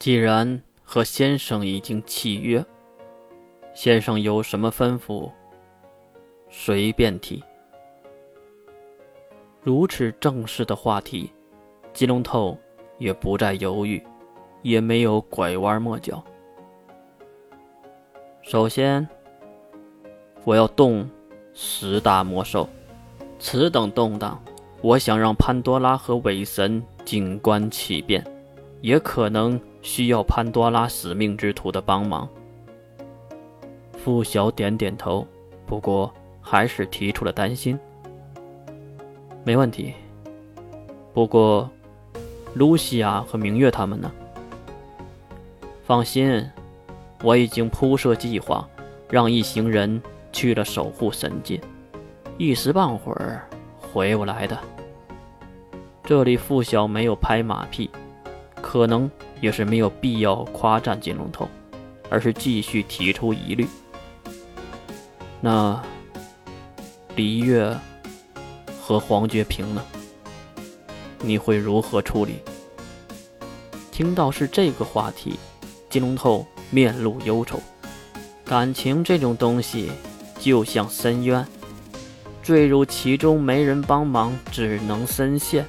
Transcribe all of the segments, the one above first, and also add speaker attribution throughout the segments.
Speaker 1: 既然和先生已经契约，先生有什么吩咐，随便提。如此正式的话题，金龙头也不再犹豫，也没有拐弯抹角。首先，我要动十大魔兽。此等动荡，我想让潘多拉和韦神静观其变，也可能需要潘多拉使命之徒的帮忙。傅晓点点头，不过还是提出了担心。没问题。不过，露西亚和明月他们呢？放心，我已经铺设计划，让一行人去了守护神界，一时半会儿回不来的。这里傅晓没有拍马屁，可能也是没有必要夸赞金龙头，而是继续提出疑虑。那黎月。和黄觉平呢？你会如何处理？听到是这个话题，金龙头面露忧愁。感情这种东西就像深渊，坠入其中没人帮忙，只能深陷。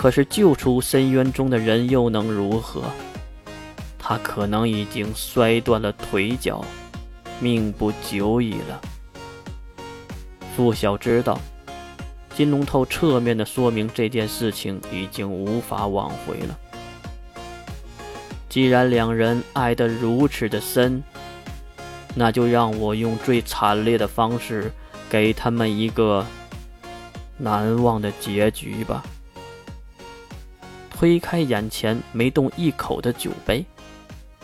Speaker 1: 可是救出深渊中的人又能如何？他可能已经摔断了腿脚，命不久矣了。傅晓知道。金龙头侧面的说明这件事情已经无法挽回了。既然两人爱得如此的深，那就让我用最惨烈的方式给他们一个难忘的结局吧。推开眼前没动一口的酒杯，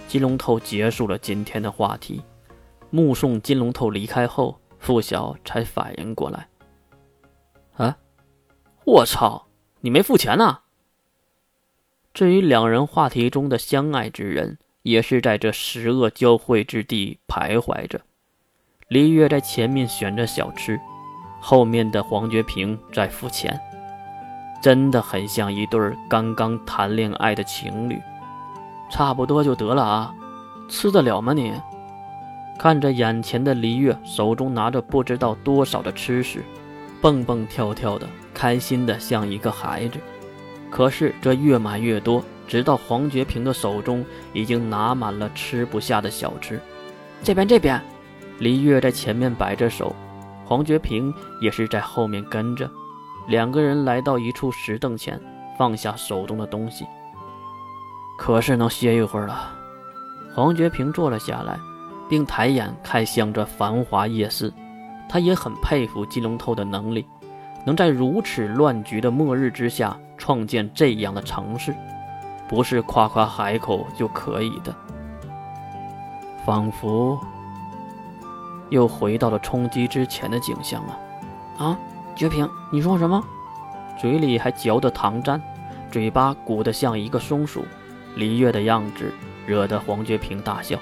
Speaker 1: 金龙头结束了今天的话题。目送金龙头离开后，付晓才反应过来。啊！我操！你没付钱呢。至于两人话题中的相爱之人，也是在这十恶交汇之地徘徊着。黎月在前面选着小吃，后面的黄觉平在付钱，真的很像一对刚刚谈恋爱的情侣。差不多就得了啊，吃得了吗你？看着眼前的黎月，手中拿着不知道多少的吃食。蹦蹦跳跳的，开心的像一个孩子。可是这越买越多，直到黄觉平的手中已经拿满了吃不下的小吃。这边，这边，黎月在前面摆着手，黄觉平也是在后面跟着。两个人来到一处石凳前，放下手中的东西。可是能歇一会儿了。黄觉平坐了下来，并抬眼看向这繁华夜市。他也很佩服金龙头的能力，能在如此乱局的末日之下创建这样的城市，不是夸夸海口就可以的。仿佛又回到了冲击之前的景象啊！啊，绝平，你说什么？嘴里还嚼着糖粘，嘴巴鼓得像一个松鼠。李月的样子惹得黄觉平大笑：“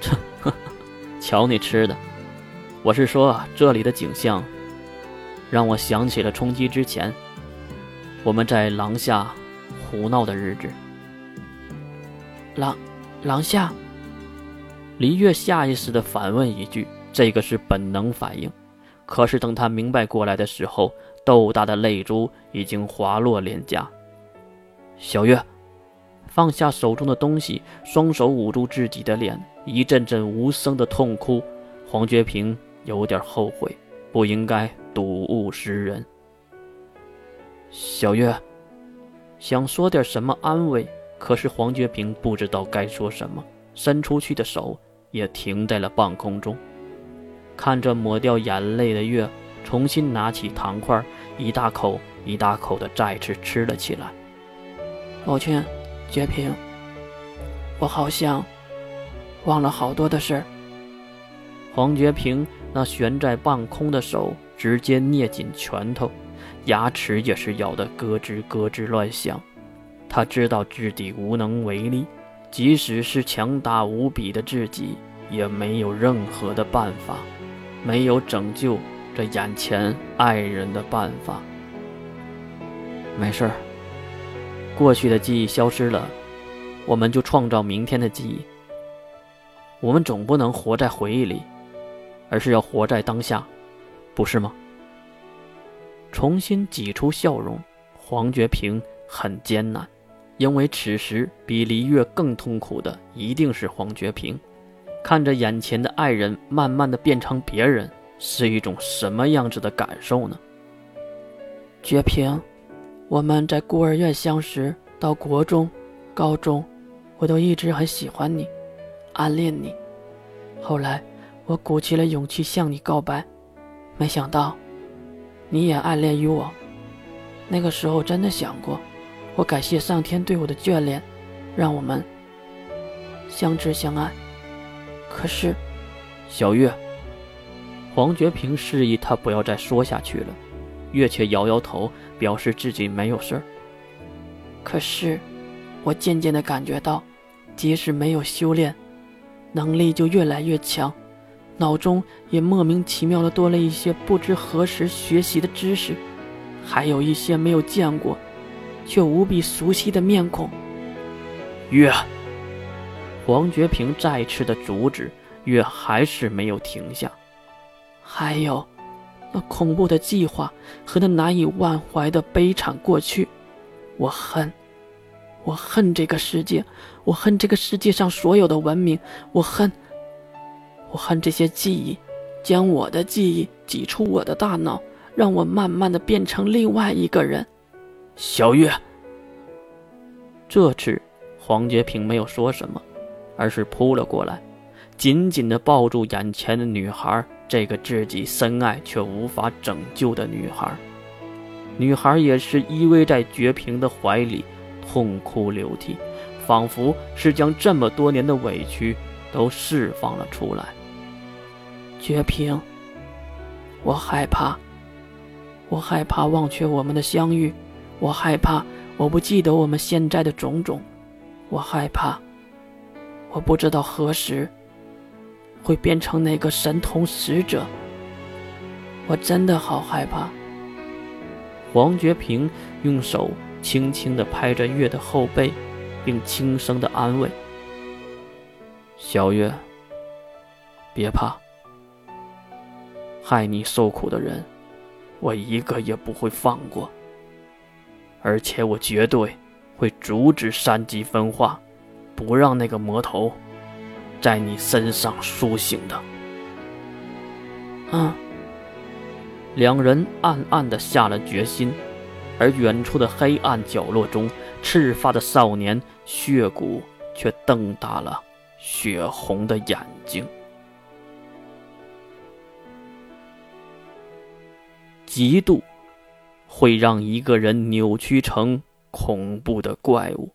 Speaker 1: 这，瞧你吃的！”我是说，这里的景象让我想起了冲击之前我们在廊下胡闹的日子。廊廊下，黎月下意识的反问一句，这个是本能反应。可是等他明白过来的时候，豆大的泪珠已经滑落脸颊。小月放下手中的东西，双手捂住自己的脸，一阵阵无声的痛哭。黄觉平。有点后悔，不应该睹物思人。小月想说点什么安慰，可是黄觉平不知道该说什么，伸出去的手也停在了半空中。看着抹掉眼泪的月，重新拿起糖块，一大口一大口的再次吃了起来。
Speaker 2: 抱歉，觉平，我好像忘了好多的事。
Speaker 1: 黄觉平。那悬在半空的手直接捏紧拳头，牙齿也是咬得咯吱咯吱乱响。他知道自己无能为力，即使是强大无比的自己，也没有任何的办法，没有拯救这眼前爱人的办法。没事儿，过去的记忆消失了，我们就创造明天的记忆。我们总不能活在回忆里，而是要活在当下，不是吗？重新挤出笑容，黄觉平很艰难，因为此时比黎月更痛苦的一定是黄觉平。看着眼前的爱人慢慢的变成别人，是一种什么样子的感受呢？
Speaker 2: 绝平，我们在孤儿院相识，到国中、高中，我都一直很喜欢你，暗恋你。后来，我鼓起了勇气向你告白，没想到，你也暗恋于我。那个时候真的想过，我感谢上天对我的眷恋，让我们相知相爱。可是，
Speaker 1: 小月，黄觉平示意他不要再说下去了，月却摇摇头，表示自己没有事儿。
Speaker 2: 可是，我渐渐的感觉到，即使没有修炼，能力就越来越强，脑中也莫名其妙的多了一些不知何时学习的知识，还有一些没有见过，却无比熟悉的面孔。
Speaker 1: 月。黄觉平再次的阻止，月还是没有停下。
Speaker 2: 还有，那恐怖的计划和那难以忘怀的悲惨过去，我恨，我恨这个世界，我恨这个世界上所有的文明，我恨，我恨这些记忆，将我的记忆挤出我的大脑，让我慢慢的变成另外一个人。
Speaker 1: 小月，这次黄觉平没有说什么。而是扑了过来，紧紧地抱住眼前的女孩，这个自己深爱却无法拯救的女孩。女孩也是依偎在绝平的怀里，痛哭流涕，仿佛是将这么多年的委屈都释放了出来。
Speaker 2: 绝平，我害怕，我害怕忘却我们的相遇，我害怕我不记得我们现在的种种，我害怕。我不知道何时会变成那个神童使者，我真的好害怕。
Speaker 1: 黄觉平用手轻轻地拍着月的后背，并轻声地安慰：“小月，别怕，害你受苦的人，我一个也不会放过，而且我绝对会阻止三级分化。”不让那个魔头在你身上苏醒的。
Speaker 2: 啊，
Speaker 1: 两人暗暗的下了决心，而远处的黑暗角落中，赤发的少年血骨却瞪大了血红的眼睛。嫉妒会让一个人扭曲成恐怖的怪物。